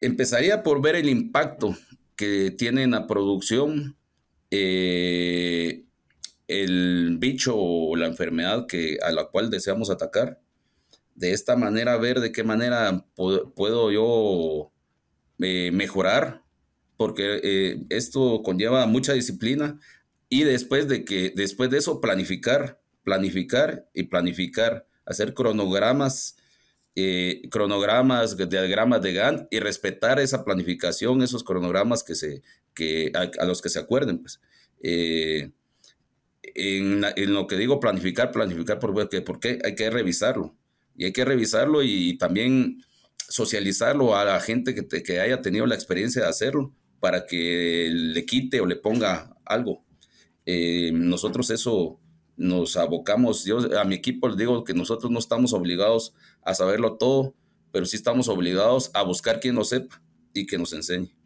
Empezaría por ver el impacto que tiene en la producción eh, el bicho o la enfermedad que, a la cual deseamos atacar. De esta manera, ver de qué manera puedo, yo eh, mejorar, porque eh, esto conlleva mucha disciplina y después de que después de eso planificar, planificar y planificar, hacer cronogramas eh, cronogramas, diagramas de Gantt y respetar esa planificación, esos cronogramas que se, que, a, los que se acuerden. Pues. Eh, en, lo que digo planificar, planificar, porque, porque hay que revisarlo. Y hay que revisarlo y, también socializarlo a la gente que, que haya tenido la experiencia de hacerlo para que le quite o le ponga algo. Eh, nosotros eso nos abocamos, yo a mi equipo les digo que nosotros no estamos obligados a saberlo todo, pero sí estamos obligados a buscar quien lo sepa y que nos enseñe.